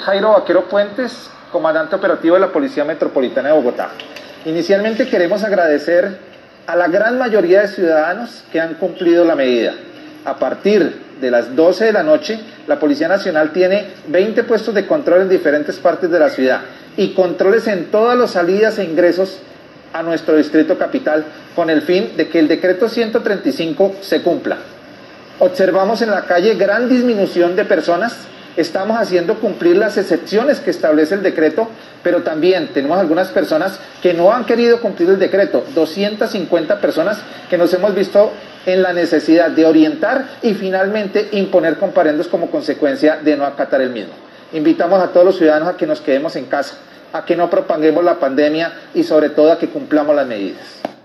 Jairo Vaquero Puentes, comandante operativo de la Policía Metropolitana de Bogotá. Inicialmente queremos agradecer a la gran mayoría de ciudadanos que han cumplido la medida. A partir de las 12 de la noche, la Policía Nacional tiene 20 puestos de control en diferentes partes de la ciudad y controles en todas las salidas e ingresos a nuestro distrito capital con el fin de que el decreto 135 se cumpla. Observamos en la calle gran disminución de personas estamos haciendo cumplir las excepciones que establece el decreto, pero también tenemos algunas personas que no han querido cumplir el decreto, 250 personas que nos hemos visto en la necesidad de orientar y finalmente imponer comparendos como consecuencia de no acatar el mismo. Invitamos a todos los ciudadanos a que nos quedemos en casa, a que no propaguemos la pandemia y sobre todo a que cumplamos las medidas.